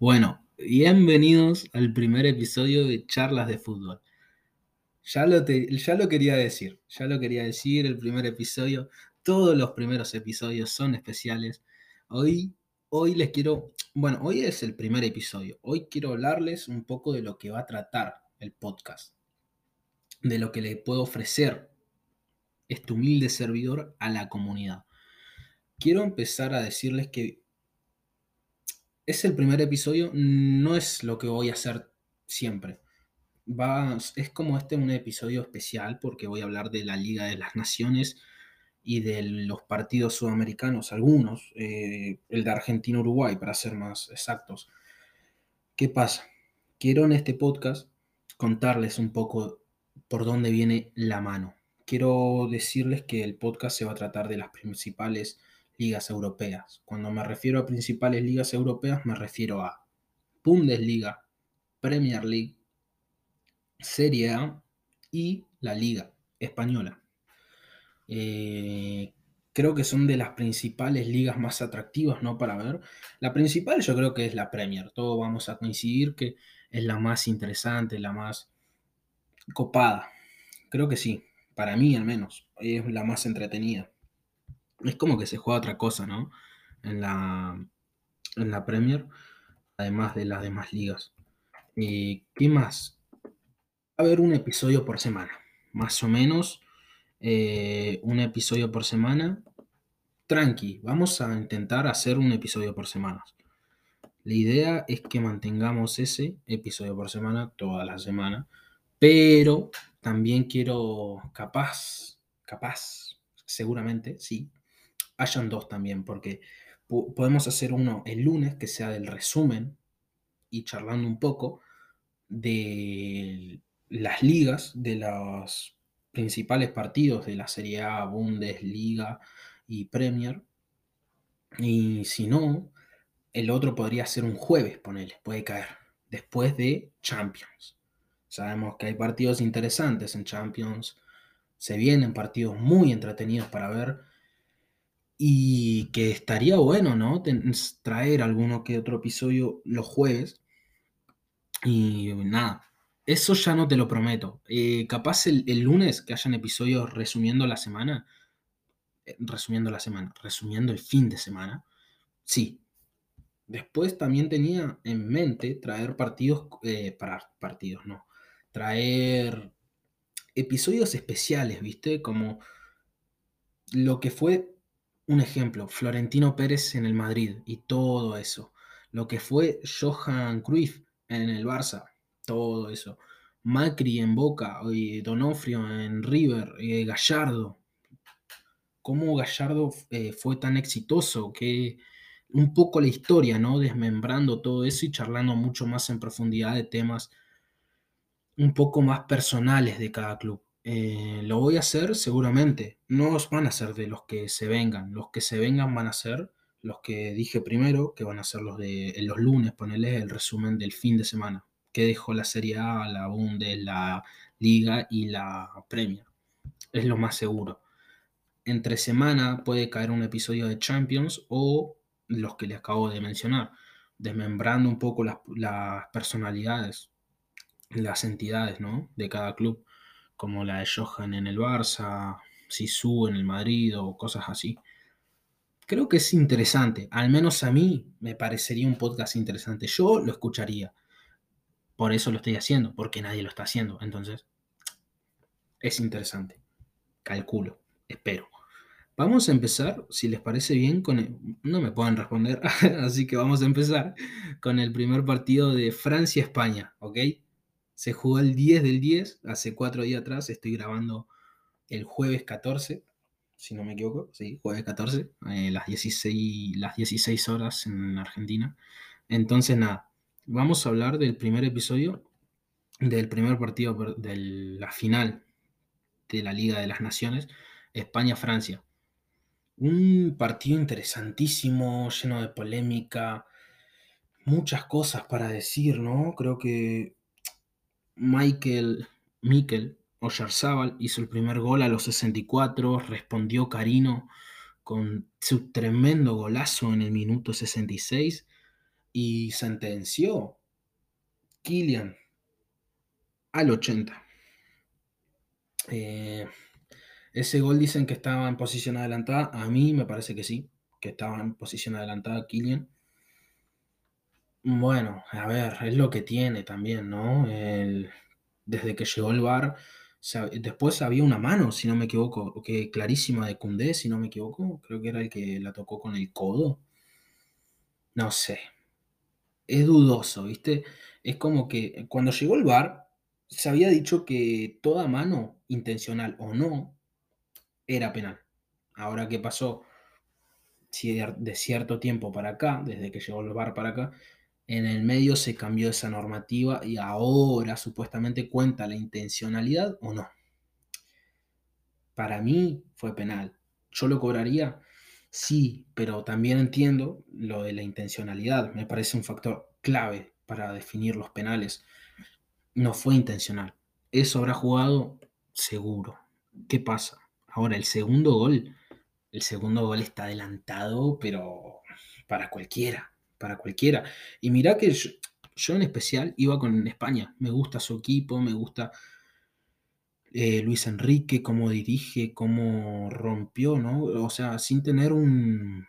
Bueno, bienvenidos al primer episodio de Charlas de Fútbol. Ya lo, ya lo quería decir, ya lo quería decir, el primer episodio, todos los primeros episodios son especiales. Hoy, hoy les quiero, bueno, hoy es el primer episodio, hoy quiero hablarles un poco de lo que va a tratar el podcast, de lo que le puedo ofrecer este humilde servidor a la comunidad. Quiero empezar a decirles que es el primer episodio, no es lo que voy a hacer siempre. Es como este un episodio especial porque voy a hablar de la Liga de las Naciones y de los partidos sudamericanos, algunos, eh, el de Argentina-Uruguay, para ser más exactos. ¿Qué pasa? Quiero en este podcast contarles un poco por dónde viene la mano. Quiero decirles que el podcast se va a tratar de las principales ligas europeas. Cuando me refiero a principales ligas europeas, me refiero a Bundesliga, Premier League, Serie A y la Liga Española. Eh, creo que son de las principales ligas más atractivas, ¿no? Para ver. La principal yo creo que es la Premier. Todos vamos a coincidir que es la más interesante, la más copada. Creo que sí, para mí al menos, es la más entretenida es como que se juega otra cosa, ¿no? En la, en la Premier, además de las demás ligas. ¿Y qué más? Va a haber un episodio por semana, más o menos eh, un episodio por semana. Tranqui, vamos a intentar hacer un episodio por semana. La idea es que mantengamos ese episodio por semana toda la semana, pero también quiero capaz, capaz, seguramente, sí, hayan dos también, porque podemos hacer uno el lunes que sea del resumen y charlando un poco de las ligas, de los principales partidos de la Serie A, Bundesliga y Premier. Y si no, el otro podría ser un jueves, ponele, puede caer, después de Champions. Sabemos que hay partidos interesantes en Champions, se vienen partidos muy entretenidos para ver y que estaría bueno, ¿no? traer alguno que otro episodio los jueves. Y nada, eso ya no te lo prometo. Eh, capaz el, lunes que hayan episodios resumiendo la semana. Eh, resumiendo la semana, resumiendo el fin de semana. Sí. Después también tenía en mente traer partidos, eh, para partidos, no. Traer episodios especiales, ¿viste? Como lo que fue un ejemplo, Florentino Pérez en el Madrid y todo eso. Lo que fue Johan Cruyff en el Barça, todo eso. Macri en Boca, y Donofrio en River, y Gallardo. ¿Cómo Gallardo eh, fue tan exitoso? Que un poco la historia, ¿no? Desmembrando todo eso y charlando mucho más en profundidad de temas un poco más personales de cada club. Eh, lo voy a hacer seguramente. No van a ser de los que se vengan. Los que se vengan van a ser los que dije primero, que van a ser los de los lunes, ponerles el resumen del fin de semana. Que dejó la Serie A, la Bundes, la Liga y la Premier. Es lo más seguro. Entre semana puede caer un episodio de Champions o los que les acabo de mencionar, desmembrando un poco las, las personalidades, las entidades ¿no? de cada club como la de Johan en el Barça, Sisu en el Madrid o cosas así. Creo que es interesante, al menos a mí me parecería un podcast interesante. Yo lo escucharía. Por eso lo estoy haciendo, porque nadie lo está haciendo. Entonces, es interesante. Calculo, espero. Vamos a empezar, si les parece bien, con no me pueden responder, así que vamos a empezar con el primer partido de Francia-España, ¿ok? Se jugó el 10 del 10, hace cuatro días atrás, estoy grabando el jueves 14, si no me equivoco, sí, jueves 14, eh, las, 16, las 16 horas en Argentina. Entonces, nada, vamos a hablar del primer episodio, del primer partido, de la final de la Liga de las Naciones, España-Francia. Un partido interesantísimo, lleno de polémica, muchas cosas para decir, ¿no? Creo que Michael, Mikel Oyarzábal hizo el primer gol a los 64, respondió Carino con su tremendo golazo en el minuto 66 y sentenció Kylian al 80. Eh, ese gol dicen que estaba en posición adelantada. A mí me parece que sí, que estaba en posición adelantada Kylian. Bueno, a ver, es lo que tiene también, ¿no? desde que llegó el bar, después había una mano, si no me equivoco, que clarísima de Cundé, si no me equivoco, creo que era el que la tocó con el codo. No sé. Es dudoso, ¿viste? Es como que cuando llegó el bar, se había dicho que toda mano, intencional o no, era penal. Ahora, ¿qué pasó? Si de cierto tiempo para acá, desde que llegó el bar para acá, en el medio se cambió esa normativa y ahora supuestamente cuenta la intencionalidad o no. Para mí fue penal. ¿Yo lo cobraría? Sí, pero también entiendo lo de la intencionalidad. Me parece un factor clave para definir los penales. No fue intencional. ¿Eso habrá jugado? Seguro. ¿Qué pasa? Ahora, el segundo gol, el segundo gol está adelantado, pero para cualquiera para cualquiera. Y mira que yo, en especial iba con España. Me gusta su equipo, me gusta eh, Luis Enrique, cómo dirige, cómo rompió, ¿no? O sea, sin tener un,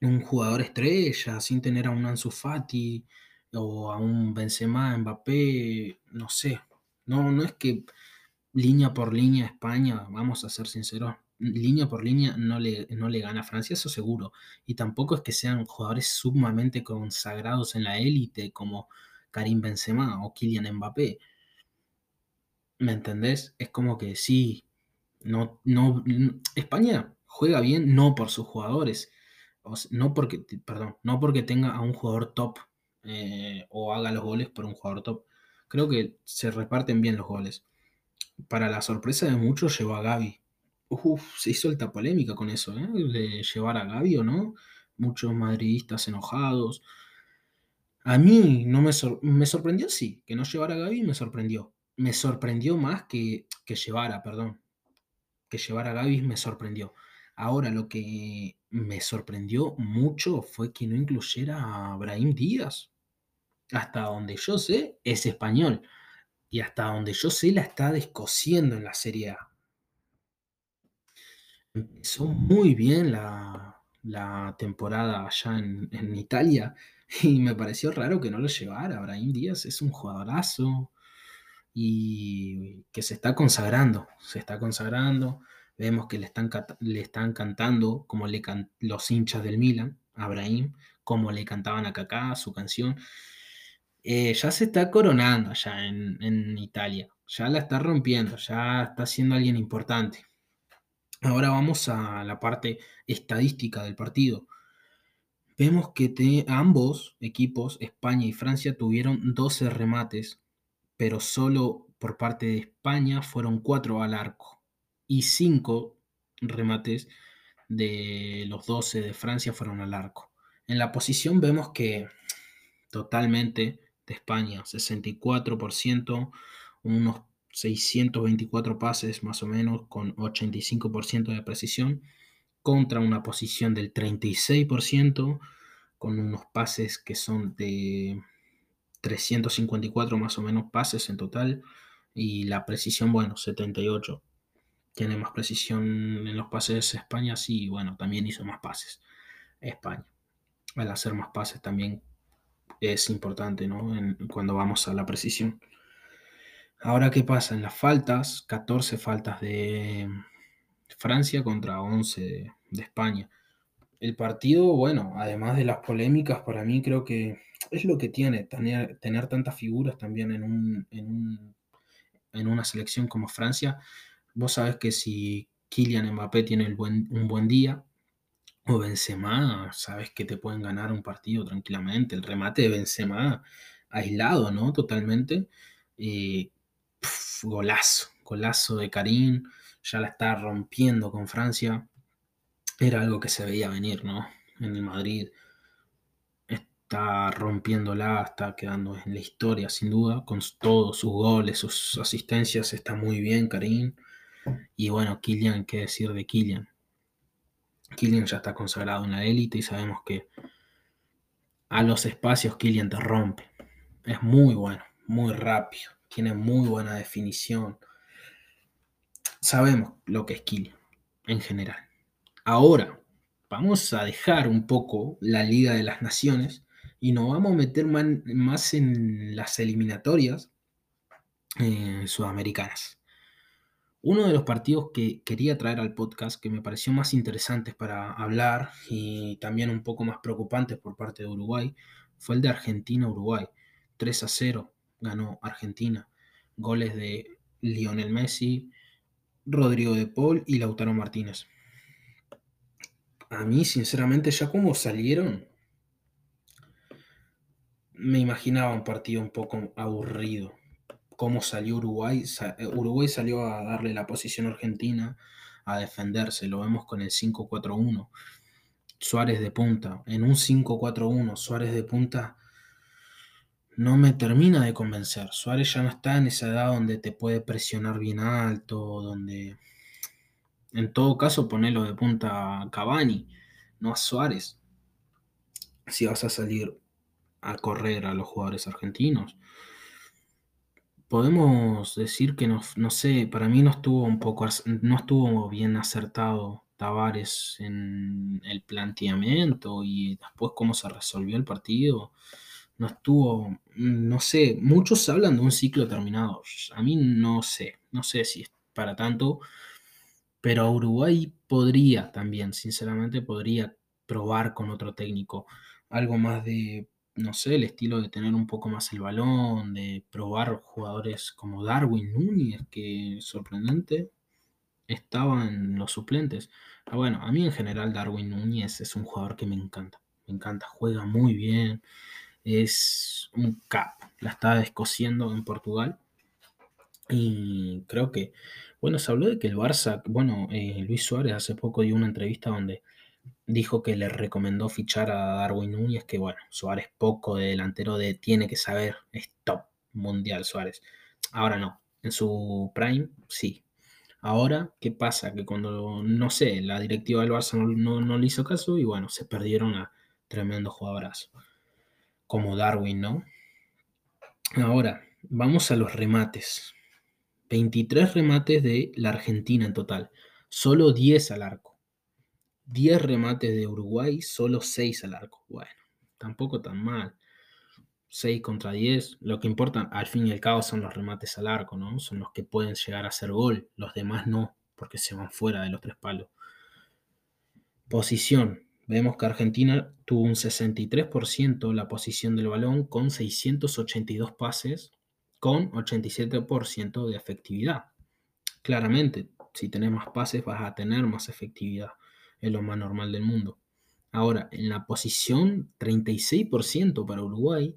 un jugador estrella, sin tener a un Ansu Fati o a un Benzema, Mbappé, no sé. No, no es que línea por línea España, vamos a ser sinceros, línea por línea no le, no le gana a Francia, eso seguro. Y tampoco es que sean jugadores sumamente consagrados en la élite como Karim Benzema o Kylian Mbappé. ¿Me entendés? Es como que sí, no, no, España juega bien no por sus jugadores, no porque, perdón, no porque tenga a un jugador top eh, o haga los goles por un jugador top. Creo que se reparten bien los goles. Para la sorpresa de muchos llevó a Gaby, Uf, se hizo alta polémica con eso, ¿eh? De llevar a Gaby o no. Muchos madridistas enojados. A mí no me, me sorprendió, sí, que no llevara a Gaby me sorprendió. Me sorprendió más que, que llevara, perdón. Que llevara a Gaby me sorprendió. Ahora lo que me sorprendió mucho fue que no incluyera a Brahim Díaz. Hasta donde yo sé, es español. Y hasta donde yo sé, la está descosiendo en la Serie A. Empezó muy bien la, temporada allá en, Italia y me pareció raro que no lo llevara. Brahim Díaz es un jugadorazo y que se está consagrando, se está consagrando. Vemos que le están, le cantando como le los hinchas del Milan a como le cantaban a Kaká su canción. Eh, ya se está coronando allá en, en Italia, ya la está rompiendo, ya está siendo alguien importante. Ahora vamos a la parte estadística del partido. Vemos que ambos equipos, España y Francia, tuvieron 12 remates, pero solo por parte de España fueron 4 al arco y 5 remates de los 12 de Francia fueron al arco. En la posición vemos que totalmente de España, 64%, unos 624 pases más o menos con 85% de precisión contra una posición del 36% con unos pases que son de 354 más o menos pases en total y la precisión, bueno, 78. Tiene más precisión en los pases España, sí, bueno, también hizo más pases España. Al hacer más pases también es importante, ¿no? cuando vamos a la precisión. Ahora, ¿qué pasa? En las faltas, 14 faltas de Francia contra 11 de, España. El partido, bueno, además de las polémicas, para mí creo que es lo que tiene tener, tantas figuras también en, un, en, una selección como Francia. Vos sabés que si Kylian Mbappé tiene un buen día, o Benzema, sabes que te pueden ganar un partido tranquilamente. El remate de Benzema aislado, ¿no? Totalmente. Eh, golazo, golazo de Karim, ya la está rompiendo con Francia. Era algo que se veía venir, ¿no? En el Madrid está rompiéndola, está quedando en la historia sin duda, con todos sus goles, sus asistencias, está muy bien Karim. Y bueno, Kylian, ¿qué decir de Kylian? Kylian ya está consagrado en la élite y sabemos que a los espacios Kylian te rompe. Es muy bueno, muy rápido, tiene muy buena definición. Sabemos lo que es Kylian en general. Ahora, vamos a dejar un poco la Liga de las Naciones y nos vamos a meter más en las eliminatorias eh, sudamericanas. Uno de los partidos que quería traer al podcast, que me pareció más interesantes para hablar y también un poco más preocupantes por parte de Uruguay, fue el de Argentina-Uruguay. 3 a 0 ganó Argentina. Goles de Lionel Messi, Rodrigo de Paul y Lautaro Martínez. A mí, sinceramente, ya como salieron, me imaginaba un partido un poco aburrido cómo salió Uruguay. Eh, Uruguay salió a darle la posición Argentina, a defenderse. Lo vemos con el 5-4-1. Suárez de punta. En un 5-4-1, Suárez de punta no me termina de convencer. Suárez ya no está en esa edad donde te puede presionar bien alto, donde... En todo caso, ponelo de punta a Cavani, no a Suárez. Si vas a salir a correr a los jugadores argentinos podemos decir que no, no sé, para mí no estuvo un poco, no estuvo bien acertado Tavares en el planteamiento y después cómo se resolvió el partido. No estuvo, no sé, muchos hablan de un ciclo terminado. A mí no sé, no sé si es para tanto, pero Uruguay podría también, sinceramente, podría probar con otro técnico. Algo más de no sé, el estilo de tener un poco más el balón, de probar jugadores como Darwin Núñez, que sorprendente, estaba en los suplentes. Ah, bueno, a mí en general Darwin Núñez es un jugador que me encanta, me encanta, juega muy bien, es un cap, la está descosiendo en Portugal. Y creo que, bueno, se habló de que el Barça, bueno, eh, Luis Suárez hace poco dio una entrevista donde dijo que le recomendó fichar a Darwin Núñez, que bueno, Suárez poco de delantero de tiene que saber, es top mundial Suárez. Ahora no, en su prime sí. Ahora, ¿qué pasa? Que cuando, no sé, la directiva del Barça no, no, le hizo caso y bueno, se perdieron a tremendo jugadorazo. Como Darwin, ¿no? Ahora, vamos a los remates. 23 remates de la Argentina en total. Solo 10 al arco. 10 remates de Uruguay, solo 6 al arco. Bueno, tampoco tan mal. 6 contra 10. Lo que importa al fin y al cabo son los remates al arco, ¿no? Son los que pueden llegar a ser gol. Los demás no, porque se van fuera de los tres palos. Posición. Vemos que Argentina tuvo un 63% la posición del balón con 682 pases con 87% de efectividad. Claramente, si tenés más pases vas a tener más efectividad es lo más normal del mundo. Ahora, en la posición 36% para Uruguay,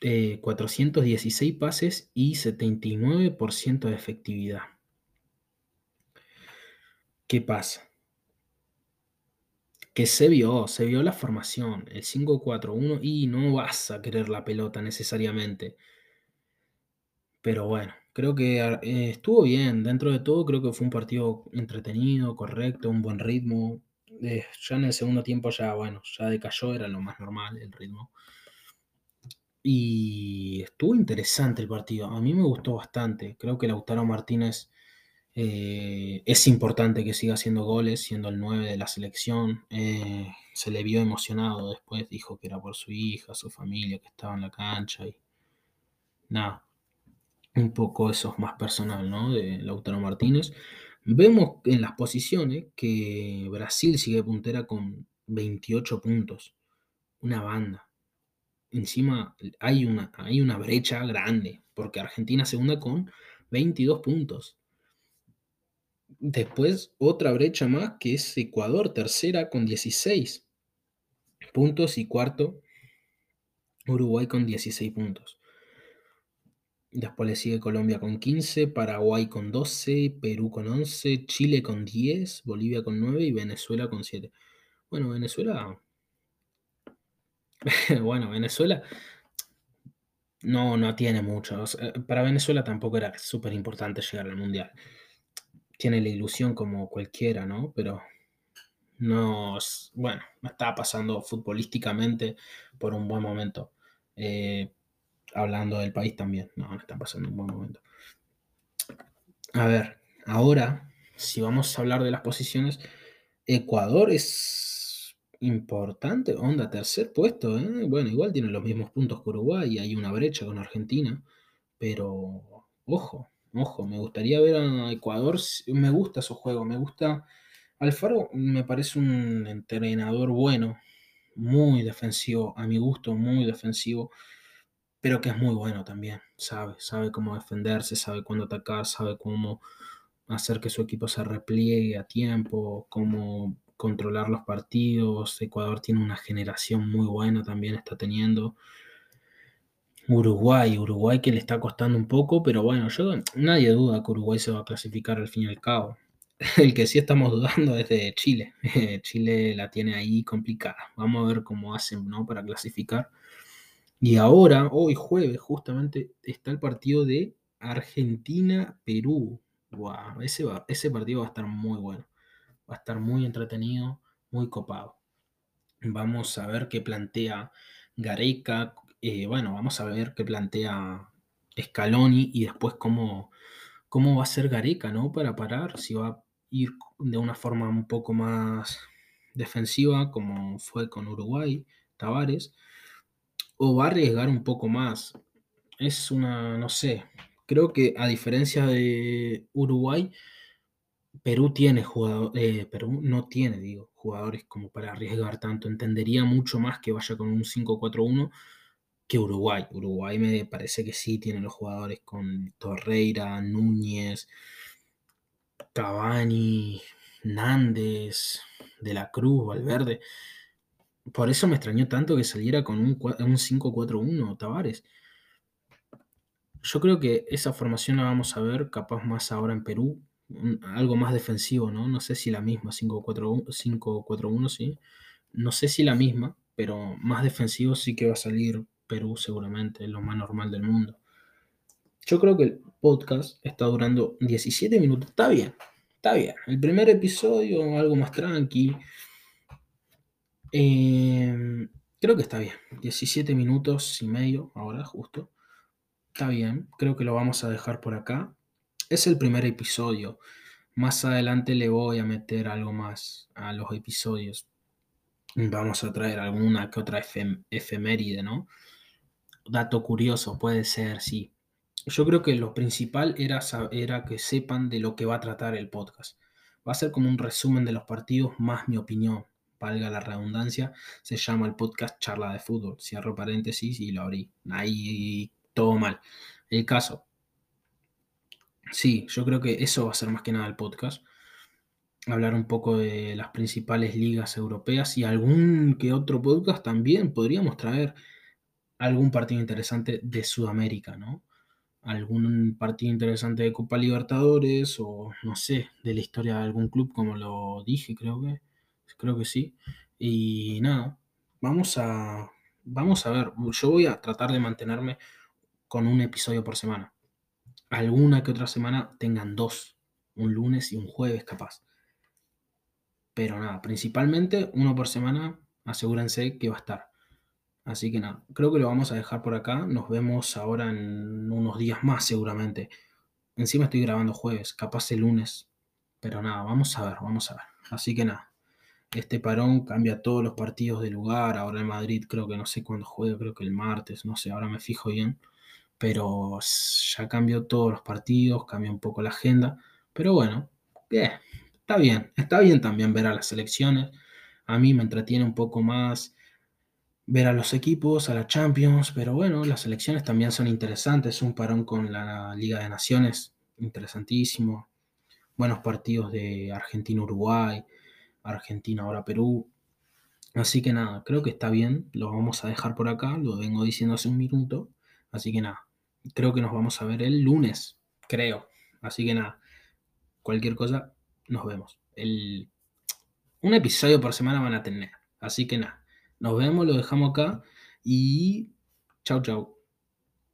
416 eh, pases y 79% de efectividad. ¿Qué pasa? Que se vio, se vio la formación, el 5-4-1 y no vas a querer la pelota necesariamente. Pero bueno, Creo que eh, estuvo bien, dentro de todo creo que fue un partido entretenido, correcto, un buen ritmo. Eh, ya en el segundo tiempo ya, bueno, ya decayó, era lo más normal el ritmo. Y estuvo interesante el partido, a mí me gustó bastante. Creo que Lautaro Martínez eh, es importante que siga haciendo goles, siendo el 9 de la selección. se le vio emocionado después, dijo que era por su hija, su familia que estaba en la cancha y nada un poco eso es más personal, ¿no? De Lautaro Martínez. Vemos en las posiciones que Brasil sigue puntera con 28 puntos. Una banda. Encima hay una, hay una brecha grande, porque Argentina segunda con 22 puntos. Después otra brecha más que es Ecuador, tercera con 16 puntos y cuarto Uruguay con 16 puntos. Después le sigue Colombia con 15, Paraguay con 12, Perú con 11, Chile con 10, Bolivia con 9 y Venezuela con 7. Bueno, Venezuela... bueno, Venezuela no, no tiene mucho. para Venezuela tampoco era súper importante llegar al Mundial. Tiene la ilusión como cualquiera, ¿no? Pero no, bueno, está pasando futbolísticamente por un buen momento. Eh, hablando del país también, no, no está pasando un buen momento. A ver, ahora, si vamos a hablar de las posiciones, Ecuador es importante, onda, tercer puesto, ¿eh? Bueno, igual tiene los mismos puntos que Uruguay hay una brecha con Argentina, pero ojo, ojo, me gustaría ver a Ecuador, me gusta su juego, me gusta... Alfaro me parece un entrenador bueno, muy defensivo, a mi gusto, muy defensivo, pero que es muy bueno también, sabe, sabe cómo defenderse, sabe cuándo atacar, sabe cómo hacer que su equipo se repliegue a tiempo, cómo controlar los partidos. Ecuador tiene una generación muy buena también, está teniendo. Uruguay, Uruguay que le está costando un poco, pero bueno, yo nadie duda que Uruguay se va a clasificar al fin y al cabo. El que sí estamos dudando es de Chile. Chile la tiene ahí complicada. Vamos a ver cómo hacen, ¿no? Para clasificar. Y ahora, hoy jueves, justamente está el partido de Argentina-Perú. Wow, ese, ese partido va a estar muy bueno. Va a estar muy entretenido, muy copado. Vamos a ver qué plantea Gareca. Eh, bueno, vamos a ver qué plantea Scaloni y después cómo, cómo va a ser Gareca, ¿no? Para parar, si va a ir de una forma un poco más defensiva, como fue con Uruguay, Tavares o va a arriesgar un poco más. Es una, no sé, creo que a diferencia de Uruguay, Perú tiene jugadores, eh, Perú no tiene, digo, jugadores como para arriesgar tanto. Entendería mucho más que vaya con un 5-4-1 que Uruguay. Uruguay me parece que sí tiene los jugadores con Torreira, Núñez, Cavani, Nández, De la Cruz, Valverde. Por eso me extrañó tanto que saliera con un, 5-4-1 Tavares. Yo creo que esa formación la vamos a ver capaz más ahora en Perú, algo más defensivo, ¿no? No sé si la misma, 5-4-1, sí. No sé si la misma, pero más defensivo sí que va a salir Perú seguramente, lo más normal del mundo. Yo creo que el podcast está durando 17 minutos. Está bien, está bien. El primer episodio, algo más tranqui. Em, creo que está bien. 17 minutos y medio ahora, justo. Está bien. Creo que lo vamos a dejar por acá. Es el primer episodio. Más adelante le voy a meter algo más a los episodios. Vamos a traer alguna que otra efeméride, ¿no? Dato curioso, puede ser, sí. Yo creo que lo principal era, era que sepan de lo que va a tratar el podcast. Va a ser como un resumen de los partidos, más mi opinión valga la redundancia, se llama el podcast Charla de Fútbol. Cierro paréntesis y lo abrí. Ahí todo mal. El caso. Sí, yo creo que eso va a ser más que nada el podcast. Hablar un poco de las principales ligas europeas y algún que otro podcast también podríamos traer algún partido interesante de Sudamérica, ¿no? Algún partido interesante de Copa Libertadores o no sé, de la historia de algún club, como lo dije, creo que creo que sí. Y nada, vamos a, vamos a ver, yo voy a tratar de mantenerme con un episodio por semana. Alguna que otra semana tengan dos, un lunes y un jueves capaz. Pero nada, principalmente uno por semana, asegúrense que va a estar. Así que nada, creo que lo vamos a dejar por acá. Nos vemos ahora en unos días más seguramente. Encima estoy grabando jueves, capaz el lunes. Pero nada, vamos a ver, vamos a ver. Así que nada, este parón cambia todos los partidos de lugar. Ahora en Madrid creo que no sé cuándo juega, creo que el martes, no sé, ahora me fijo bien. Pero ya cambió todos los partidos, cambia un poco la agenda. Pero bueno, está bien, está bien también ver a las selecciones. A mí me entretiene un poco más ver a los equipos, a la Champions, pero bueno, las selecciones también son interesantes. Un parón con la Liga de Naciones, interesantísimo. Buenos partidos de Argentina-Uruguay. Argentina, ahora Perú. Así que nada, creo que está bien, lo vamos a dejar por acá, lo vengo diciendo hace un minuto. Así que nada, creo que nos vamos a ver el lunes, creo. Así que nada, cualquier cosa, nos vemos. El... Un episodio por semana van a tener. Así que nada, nos vemos, lo dejamos acá y chau chau.